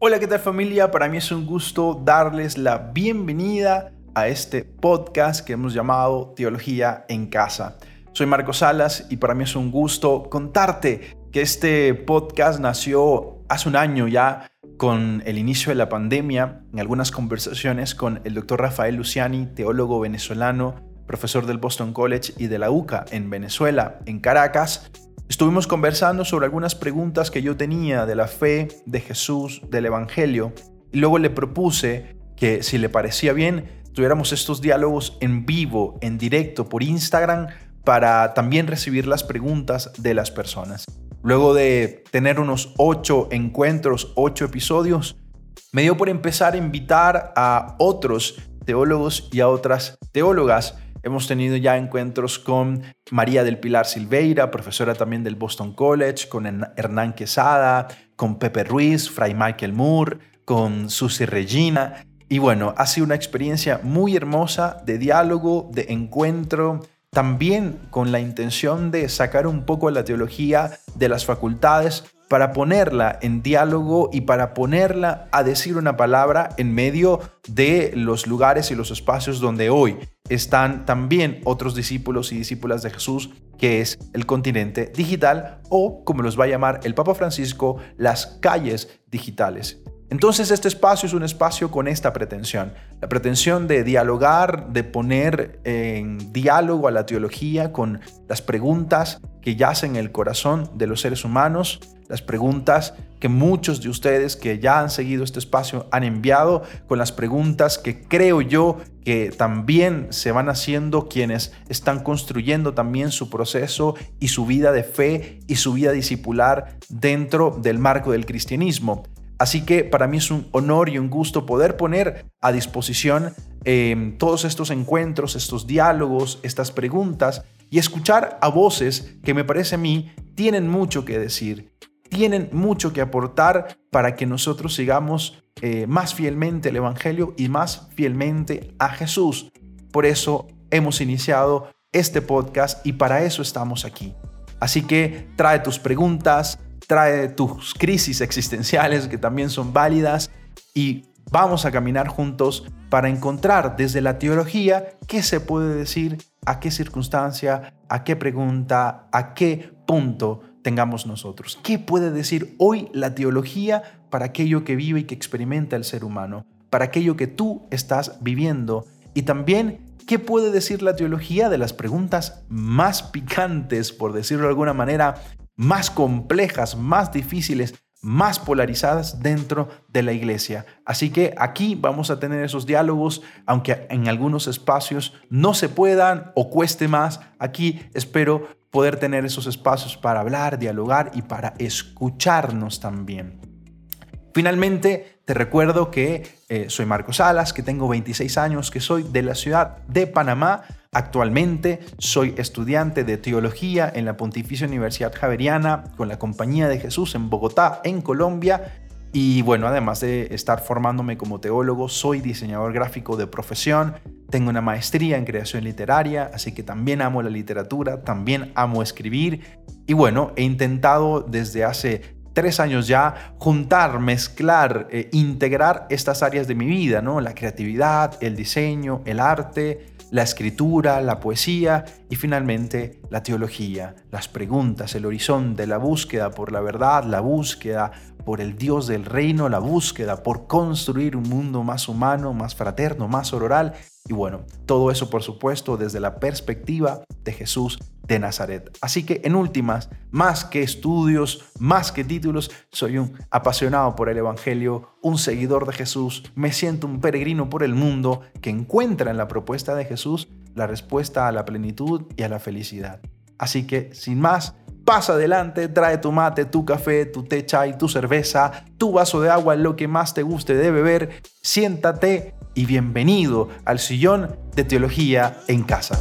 Hola, ¿qué tal familia? Para mí es un gusto darles la bienvenida a este podcast que hemos llamado Teología en Casa. Soy Marcos Salas y para mí es un gusto contarte que este podcast nació hace un año ya con el inicio de la pandemia, en algunas conversaciones con el doctor Rafael Luciani, teólogo venezolano, profesor del Boston College y de la UCA en Venezuela, en Caracas, Estuvimos conversando sobre algunas preguntas que yo tenía de la fe, de Jesús, del Evangelio, y luego le propuse que si le parecía bien, tuviéramos estos diálogos en vivo, en directo, por Instagram, para también recibir las preguntas de las personas. Luego de tener unos ocho encuentros, ocho episodios, me dio por empezar a invitar a otros teólogos y a otras teólogas Hemos tenido ya encuentros con María del Pilar Silveira, profesora también del Boston College, con Hernán Quesada, con Pepe Ruiz, Fray Michael Moore, con Susi Regina. Y bueno, ha sido una experiencia muy hermosa de diálogo, de encuentro, también con la intención de sacar un poco la teología de las facultades para ponerla en diálogo y para ponerla a decir una palabra en medio de los lugares y los espacios donde hoy están también otros discípulos y discípulas de Jesús, que es el continente digital o, como los va a llamar el Papa Francisco, las calles digitales. Entonces este espacio es un espacio con esta pretensión, la pretensión de dialogar, de poner en diálogo a la teología con las preguntas que yacen en el corazón de los seres humanos, las preguntas que muchos de ustedes que ya han seguido este espacio han enviado, con las preguntas que creo yo que también se van haciendo quienes están construyendo también su proceso y su vida de fe y su vida discipular dentro del marco del cristianismo. Así que para mí es un honor y un gusto poder poner a disposición em, todos estos encuentros, estos diálogos, estas preguntas y escuchar a voces que me parece a mí tienen mucho que decir, tienen mucho que aportar para que nosotros sigamos eh, más fielmente el Evangelio y más fielmente a Jesús. Por eso hemos iniciado este podcast y para eso estamos aquí. Así que trae tus preguntas, trae tus crisis existenciales que también son válidas y vamos a caminar juntos para encontrar desde la teología qué se puede decir, a qué circunstancia, a qué pregunta, a qué punto tengamos nosotros. ¿Qué puede decir hoy la teología para aquello que vive y que experimenta el ser humano? Para aquello que tú estás viviendo. Y también, ¿qué puede decir la teología de las preguntas más picantes, por decirlo de alguna manera, más complejas, más difíciles, más polarizadas dentro de la iglesia. Así que aquí vamos a tener esos diálogos, aunque en algunos espacios no se puedan o cueste más, aquí espero poder tener esos espacios para hablar, dialogar y para escucharnos también. Finalmente, te recuerdo que eh, soy Marcos Salas, que tengo 26 años, que soy de la ciudad de Panamá. Actualmente soy estudiante de teología en la Pontificia Universidad Javeriana con la Compañía de Jesús en Bogotá, en Colombia. Y bueno, además de estar formándome como teólogo, soy diseñador gráfico de profesión, tengo una maestría en creación literaria, así que también amo la literatura, también amo escribir. Y bueno, he intentado desde hace tres años ya juntar, mezclar, eh, integrar estas áreas de mi vida, ¿no? La creatividad, el diseño, el arte, la escritura, la poesía y finalmente la teología, las preguntas, el horizonte, la búsqueda por la verdad, la búsqueda por el Dios del reino, la búsqueda por construir un mundo más humano, más fraterno, más oral y bueno, todo eso por supuesto desde la perspectiva de Jesús de Nazaret. Así que en últimas, más que estudios, más que títulos, soy un apasionado por el Evangelio, un seguidor de Jesús, me siento un peregrino por el mundo que encuentra en la propuesta de Jesús la respuesta a la plenitud y a la felicidad. Así que, sin más, pasa adelante, trae tu mate, tu café, tu té chai, tu cerveza, tu vaso de agua, lo que más te guste de beber, siéntate y bienvenido al sillón de teología en casa.